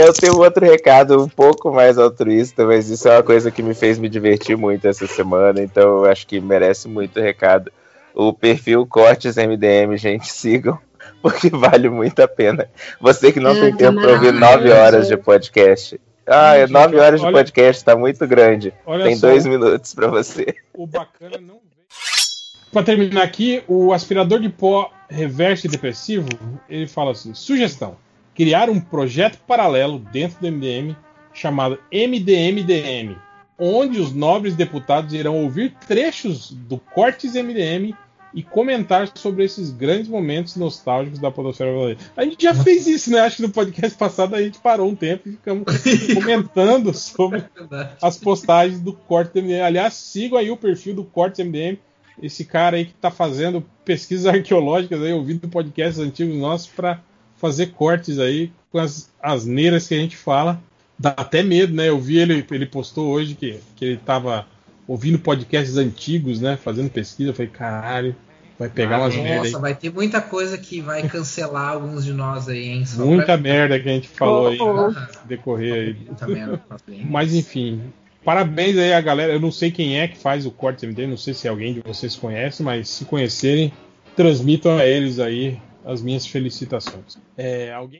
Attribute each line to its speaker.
Speaker 1: eu tenho outro recado um pouco mais altruísta, mas isso é uma coisa que me fez me divertir muito essa semana, então eu acho que merece muito recado. O perfil Cortes MDM, gente, sigam, porque vale muito a pena. Você que não
Speaker 2: É,
Speaker 1: tem tempo para ouvir nove horas de podcast. Ah, é nove horas de
Speaker 3: olha-
Speaker 1: podcast, tá muito grande.
Speaker 3: Olha
Speaker 1: Tem
Speaker 3: só.
Speaker 1: dois minutos para você.
Speaker 3: O bacana não vem. Pra terminar aqui, o aspirador de pó reverso e depressivo, ele fala assim: sugestão: criar um projeto paralelo dentro do MDM chamado MDMDM, onde os nobres deputados irão ouvir trechos do Cortes MDM e comentar sobre esses grandes momentos nostálgicos da podosfera brasileira. A gente já fez isso, né? Acho que no podcast passado a gente parou um tempo e ficamos comentando sobre as postagens do Cortes MDM. Aliás, sigam aí o perfil do Cortes MDM. Esse cara aí que tá fazendo pesquisas arqueológicas aí, ouvindo podcasts antigos nossos para fazer cortes aí com as asneiras que a gente fala. Dá até medo, né? Eu vi ele, ele postou hoje que, que ele tava ouvindo podcasts antigos, né? Fazendo pesquisa. Eu falei, caralho, vai pegar umas merda aí.
Speaker 4: Nossa, vai ter muita coisa que vai cancelar alguns de nós aí, hein? Só
Speaker 3: Muita
Speaker 4: pra-
Speaker 3: merda que a gente falou aí
Speaker 2: Oh,
Speaker 3: no decorrer aí.
Speaker 4: Muita merda. hein?
Speaker 3: Mas enfim, parabéns aí a galera. Eu não sei quem é que faz o corte MD, não sei se alguém de vocês conhece, mas se conhecerem, transmitam a eles aí as minhas felicitações. É, alguém